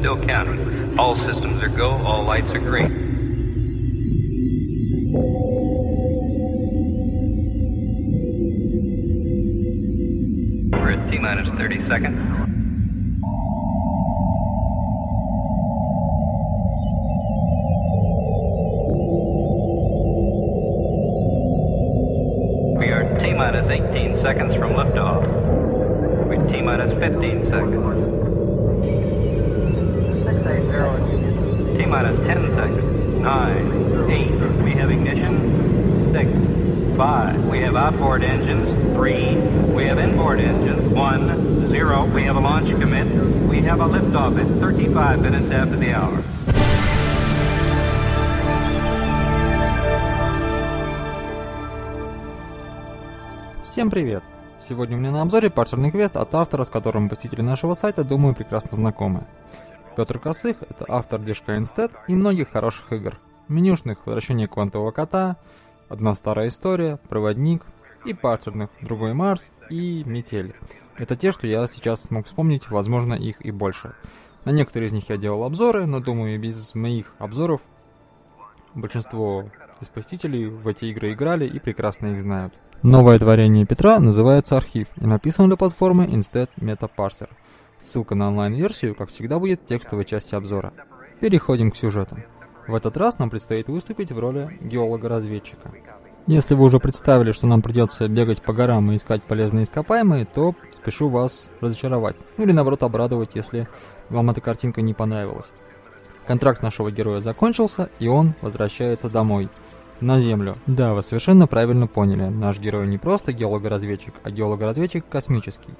still counting. All systems are go, all lights are green. We're at T minus 30 seconds. We are T minus 18 seconds from liftoff. We're T minus 15 seconds. Minus 10 seconds. 9, 8, we have ignition. 6, 5, we have outboard engines. 3, we have inboard engines. 1, 0, we have a launch commit. We have a liftoff at 35 minutes after the hour. Всем привет! Сегодня у меня на обзоре парсерный квест от автора, с которым посетители нашего сайта, думаю, прекрасно знакомы. Петр Косых – это автор движка Instead и многих хороших игр. Менюшных «Возвращение квантового кота», «Одна старая история», «Проводник» и парсерных «Другой Марс» и «Метель». Это те, что я сейчас смог вспомнить, возможно, их и больше. На некоторые из них я делал обзоры, но думаю, без моих обзоров большинство из посетителей в эти игры играли и прекрасно их знают. Новое творение Петра называется «Архив» и написано для платформы Instead Metaparser. Ссылка на онлайн-версию, как всегда, будет в текстовой части обзора. Переходим к сюжету. В этот раз нам предстоит выступить в роли геолога-разведчика. Если вы уже представили, что нам придется бегать по горам и искать полезные ископаемые, то спешу вас разочаровать. Ну или наоборот обрадовать, если вам эта картинка не понравилась. Контракт нашего героя закончился, и он возвращается домой – на Землю. Да, вы совершенно правильно поняли. Наш герой не просто геолого-разведчик, а геолого-разведчик космический.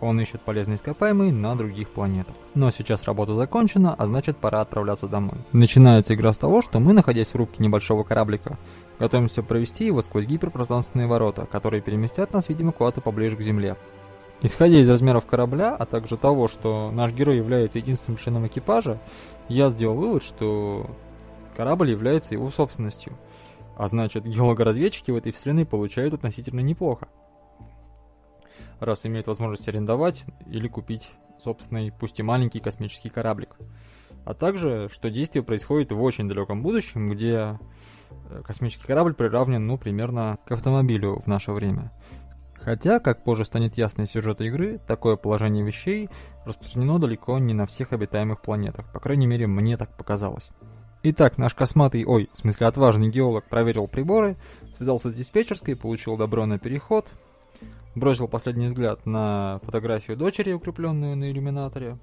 Он ищет полезные ископаемые на других планетах. Но сейчас работа закончена, а значит пора отправляться домой. Начинается игра с того, что мы, находясь в рубке небольшого кораблика, готовимся провести его сквозь гиперпространственные ворота, которые переместят нас, видимо, куда-то поближе к Земле. Исходя из размеров корабля, а также того, что наш герой является единственным членом экипажа, я сделал вывод, что корабль является его собственностью – а значит, геологоразведчики в этой вселенной получают относительно неплохо. Раз имеют возможность арендовать или купить собственный, пусть и маленький космический кораблик. А также, что действие происходит в очень далеком будущем, где э, космический корабль приравнен, ну, примерно к автомобилю в наше время. Хотя, как позже станет ясно из сюжета игры, такое положение вещей распространено далеко не на всех обитаемых планетах. По крайней мере, мне так показалось. Итак, наш косматый, ой, в смысле отважный геолог проверил приборы, связался с диспетчерской, получил добро на переход, бросил последний взгляд на фотографию дочери, укрепленную на иллюминаторе,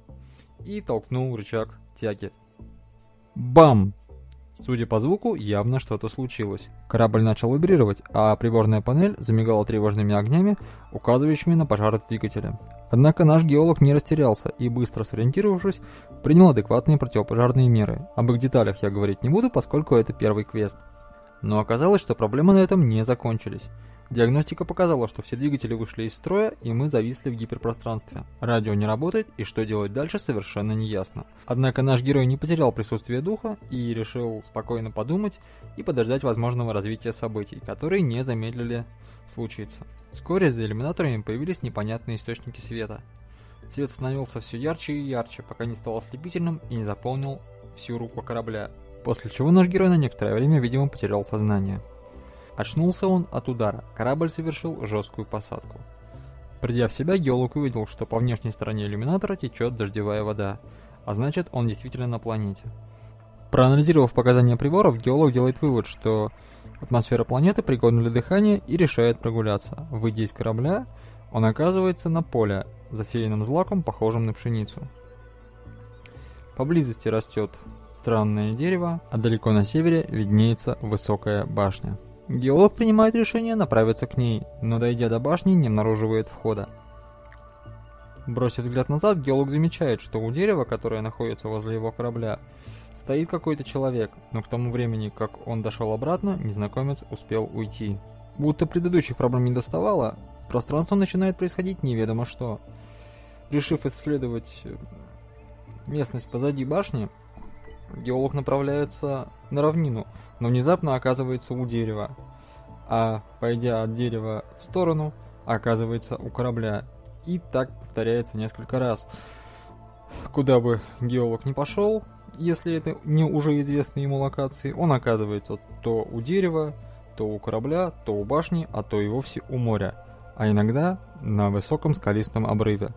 и толкнул рычаг тяги. Бам! Судя по звуку, явно что-то случилось. Корабль начал вибрировать, а приборная панель замигала тревожными огнями, указывающими на пожар двигателя. Однако наш геолог не растерялся и, быстро сориентировавшись, принял адекватные противопожарные меры. Об их деталях я говорить не буду, поскольку это первый квест. Но оказалось, что проблемы на этом не закончились. Диагностика показала, что все двигатели вышли из строя, и мы зависли в гиперпространстве. Радио не работает, и что делать дальше совершенно не ясно. Однако наш герой не потерял присутствие духа и решил спокойно подумать и подождать возможного развития событий, которые не замедлили случиться. Вскоре за иллюминаторами появились непонятные источники света. Свет становился все ярче и ярче, пока не стал ослепительным и не заполнил всю руку корабля, после чего наш герой на некоторое время, видимо, потерял сознание. Очнулся он от удара, корабль совершил жесткую посадку. Придя в себя, геолог увидел, что по внешней стороне иллюминатора течет дождевая вода, а значит он действительно на планете. Проанализировав показания приборов, геолог делает вывод, что атмосфера планеты пригодна для дыхания и решает прогуляться. Выйдя из корабля, он оказывается на поле, засеянном злаком, похожим на пшеницу. Поблизости растет странное дерево, а далеко на севере виднеется высокая башня. Геолог принимает решение направиться к ней, но дойдя до башни, не обнаруживает входа. Бросив взгляд назад, геолог замечает, что у дерева, которое находится возле его корабля, стоит какой-то человек, но к тому времени, как он дошел обратно, незнакомец успел уйти. Будто предыдущих проблем не доставало, с пространством начинает происходить неведомо что. Решив исследовать местность позади башни, геолог направляется на равнину, но внезапно оказывается у дерева, а пойдя от дерева в сторону, оказывается у корабля. И так повторяется несколько раз. куда бы геолог не пошел, если это не уже известные ему локации, он оказывается то у дерева, то у корабля, то у башни, а то и вовсе у моря, а иногда на высоком скалистом обрыве.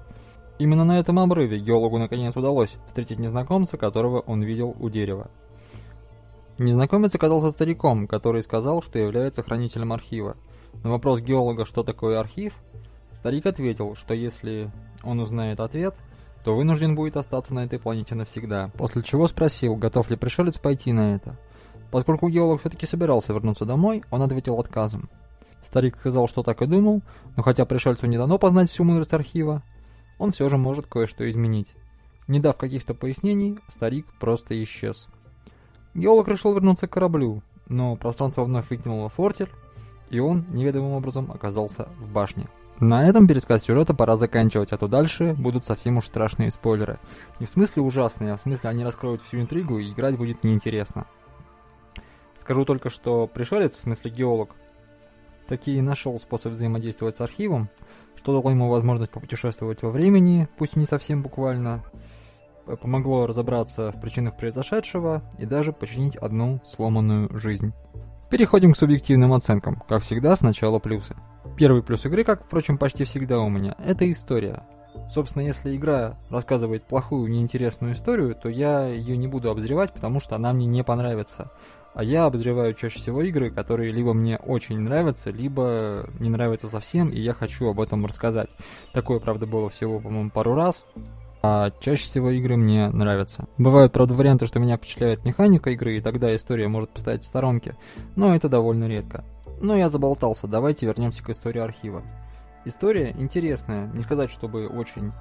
Именно на этом обрыве геологу наконец удалось встретить незнакомца, которого он видел у дерева. Незнакомец оказался стариком, который сказал, что является хранителем архива. На вопрос геолога, что такое архив, старик ответил, что если он узнает ответ, то вынужден будет остаться на этой планете навсегда, после чего спросил, готов ли пришелец пойти на это. Поскольку геолог все-таки собирался вернуться домой, он ответил отказом. Старик сказал, что так и думал, но хотя пришельцу не дано познать всю мудрость архива, он все же может кое-что изменить. Не дав каких-то пояснений, старик просто исчез. Геолог решил вернуться к кораблю, но пространство вновь выкинуло фортель, и он неведомым образом оказался в башне. На этом пересказ сюжета пора заканчивать, а то дальше будут совсем уж страшные спойлеры. Не в смысле ужасные, а в смысле они раскроют всю интригу и играть будет неинтересно. Скажу только, что пришелец, в смысле геолог, таки нашел способ взаимодействовать с архивом, что дало ему возможность попутешествовать во времени, пусть не совсем буквально, помогло разобраться в причинах произошедшего и даже починить одну сломанную жизнь. Переходим к субъективным оценкам. Как всегда, сначала плюсы. Первый плюс игры, как, впрочем, почти всегда у меня, это история. Собственно, если игра рассказывает плохую, неинтересную историю, то я ее не буду обозревать, потому что она мне не понравится. А я обозреваю чаще всего игры, которые либо мне очень нравятся, либо не нравятся совсем, и я хочу об этом рассказать. Такое, правда, было всего, по-моему, пару раз. А чаще всего игры мне нравятся. Бывают, правда, варианты, что меня впечатляет механика игры, и тогда история может поставить в сторонке, но это довольно редко. Но я заболтался, давайте вернемся к истории архива. История интересная, не сказать, чтобы очень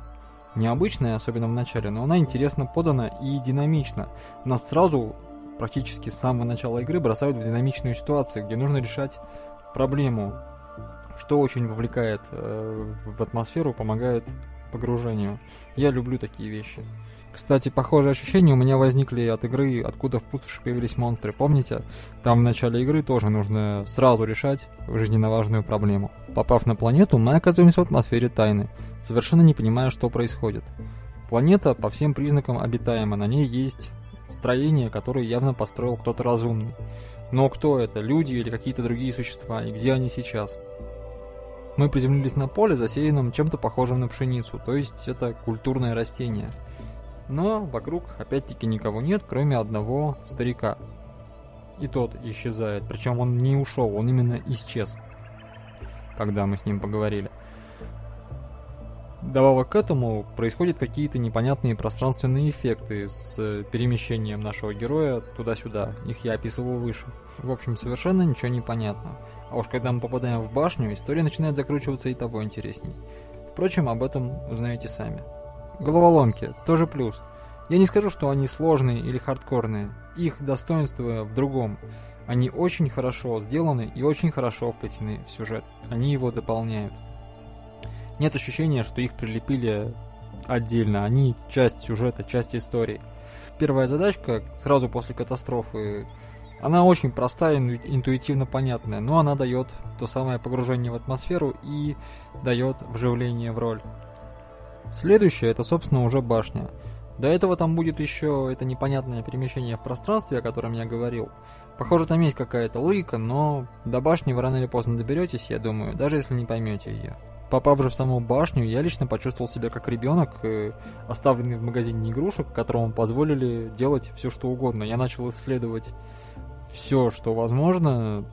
необычная, особенно в начале, но она интересно подана и динамична. Нас сразу, практически с самого начала игры, бросают в динамичную ситуацию, где нужно решать проблему, что очень вовлекает э, в атмосферу, помогает погружению. Я люблю такие вещи. Кстати, похожие ощущения у меня возникли от игры «Откуда в пустоши появились монстры». Помните? Там в начале игры тоже нужно сразу решать жизненно важную проблему. Попав на планету, мы оказываемся в атмосфере тайны, совершенно не понимая, что происходит. Планета по всем признакам обитаема, на ней есть строение, которое явно построил кто-то разумный. Но кто это, люди или какие-то другие существа, и где они сейчас? Мы приземлились на поле, засеянном чем-то похожим на пшеницу, то есть это культурное растение. Но вокруг опять-таки никого нет, кроме одного старика. И тот исчезает, причем он не ушел, он именно исчез, когда мы с ним поговорили. Добавок к этому происходят какие-то непонятные пространственные эффекты с перемещением нашего героя туда-сюда. Их я описывал выше. В общем, совершенно ничего не понятно. А уж когда мы попадаем в башню, история начинает закручиваться и того интересней. Впрочем, об этом узнаете сами. Головоломки – тоже плюс. Я не скажу, что они сложные или хардкорные. Их достоинство в другом. Они очень хорошо сделаны и очень хорошо вплетены в сюжет. Они его дополняют. Нет ощущения, что их прилепили отдельно. Они часть сюжета, часть истории. Первая задачка сразу после катастрофы она очень простая, интуитивно понятная, но она дает то самое погружение в атмосферу и дает вживление в роль. Следующее это, собственно, уже башня. До этого там будет еще это непонятное перемещение в пространстве, о котором я говорил. Похоже, там есть какая-то логика, но до башни вы рано или поздно доберетесь, я думаю, даже если не поймете ее. Попав же в саму башню, я лично почувствовал себя как ребенок, э, оставленный в магазине игрушек, которому позволили делать все что угодно. Я начал исследовать все, что возможно,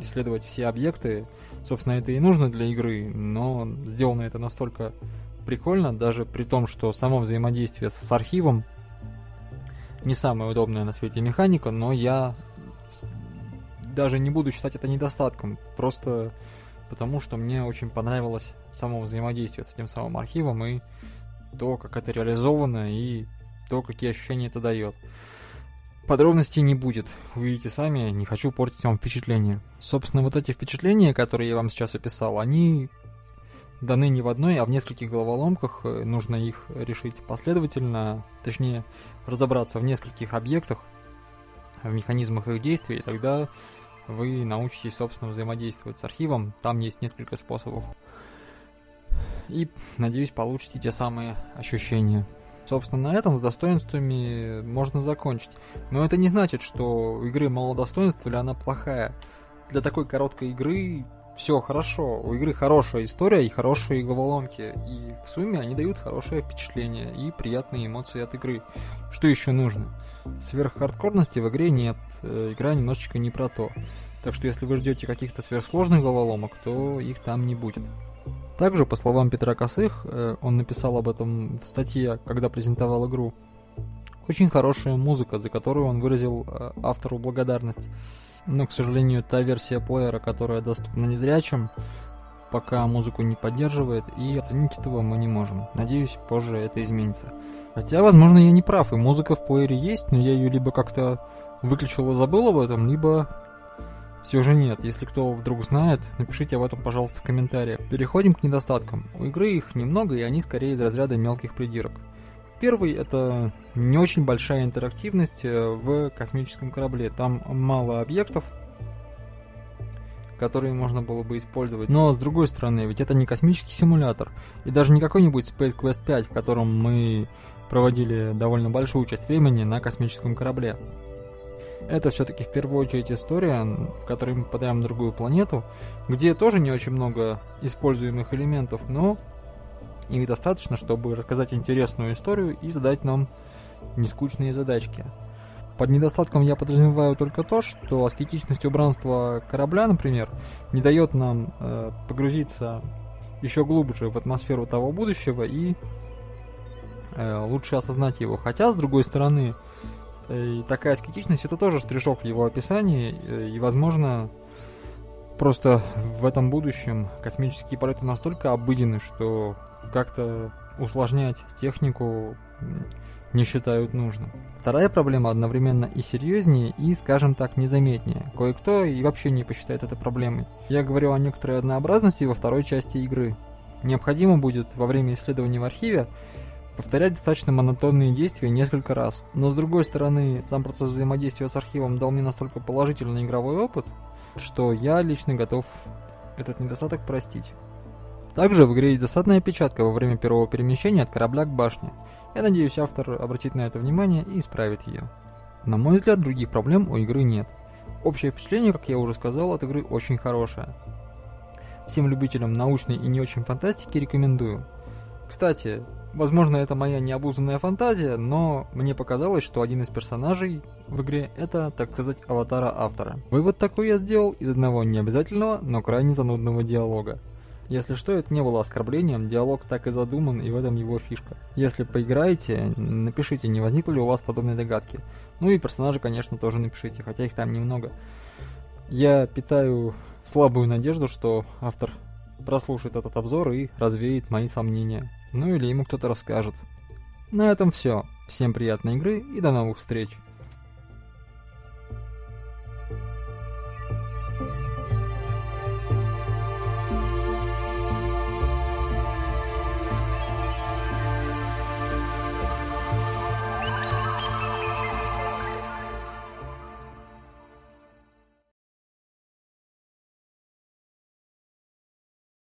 исследовать все объекты. Собственно, это и нужно для игры, но сделано это настолько прикольно, даже при том, что само взаимодействие с архивом не самая удобная на свете механика, но я даже не буду считать это недостатком, просто потому что мне очень понравилось само взаимодействие с этим самым архивом и то, как это реализовано и то, какие ощущения это дает. Подробностей не будет, увидите сами, не хочу портить вам впечатление. Собственно, вот эти впечатления, которые я вам сейчас описал, они даны не в одной, а в нескольких головоломках. Э, нужно их решить последовательно, точнее, разобраться в нескольких объектах, в механизмах их действий, и тогда вы научитесь, собственно, взаимодействовать с архивом. Там есть несколько способов. И, надеюсь, получите те самые ощущения. Собственно, на этом с достоинствами можно закончить. Но это не значит, что у игры мало достоинств или она плохая. Для такой короткой игры все хорошо. У игры хорошая история и хорошие головоломки. И в сумме они дают хорошее впечатление и приятные эмоции от игры. Что еще нужно? Сверххардкорности в игре нет. Э, игра немножечко не про то. Так что если вы ждете каких-то сверхсложных головоломок, то их там не будет. Также, по словам Петра Косых, э, он написал об этом в статье, когда презентовал игру. Очень хорошая музыка, за которую он выразил э, автору благодарность. Но, к сожалению, та версия плеера, которая доступна незрячим, пока музыку не поддерживает, и оценить этого мы не можем. Надеюсь, позже это изменится. Хотя, возможно, я не прав, и музыка в плеере есть, но я ее либо как-то выключил и забыл об этом, либо все же нет. Если кто вдруг знает, напишите об этом, пожалуйста, в комментариях. Переходим к недостаткам. У игры их немного, и они скорее из разряда мелких придирок. Первый — это не очень большая интерактивность э, в космическом корабле. Там мало объектов, которые можно было бы использовать. Но, с другой стороны, ведь это не космический симулятор. И даже не какой-нибудь Space Quest 5, в котором мы проводили довольно большую часть времени на космическом корабле. Это все-таки в первую очередь история, в которой мы попадаем на другую планету, где тоже не очень много используемых элементов, но их достаточно, чтобы рассказать интересную историю и задать нам нескучные задачки. Под недостатком я подразумеваю только то, что аскетичность убранства корабля, например, не дает нам э, погрузиться еще глубже в атмосферу того будущего и э, лучше осознать его. Хотя, с другой стороны, э, такая аскетичность это тоже штришок в его описании, э, и, возможно, просто в этом будущем космические полеты настолько обыденны, что как-то усложнять технику не считают нужным. Вторая проблема одновременно и серьезнее, и, скажем так, незаметнее. Кое-кто и вообще не посчитает это проблемой. Я говорю о некоторой однообразности во второй части игры. Необходимо будет во время исследования в архиве повторять достаточно монотонные действия несколько раз. Но с другой стороны, сам процесс взаимодействия с архивом дал мне настолько положительный игровой опыт, что я лично готов этот недостаток простить. Также в игре есть досадная опечатка во время первого перемещения от корабля к башне. Я надеюсь, автор обратит на это внимание и исправит ее. На мой взгляд, других проблем у игры нет. Общее впечатление, как я уже сказал, от игры очень хорошее. Всем любителям научной и не очень фантастики рекомендую. Кстати, возможно это моя необузанная фантазия, но мне показалось, что один из персонажей в игре это, так сказать, аватара автора. Вывод такой я сделал из одного необязательного, но крайне занудного диалога. Если что, это не было оскорблением, диалог так и задуман, и в этом его фишка. Если поиграете, напишите, не возникло ли у вас подобные догадки. Ну и персонажи, конечно, тоже напишите, хотя их там немного. Я питаю слабую надежду, что автор прослушает этот обзор и развеет мои сомнения. Ну или ему кто-то расскажет. На этом все. Всем приятной игры и до новых встреч.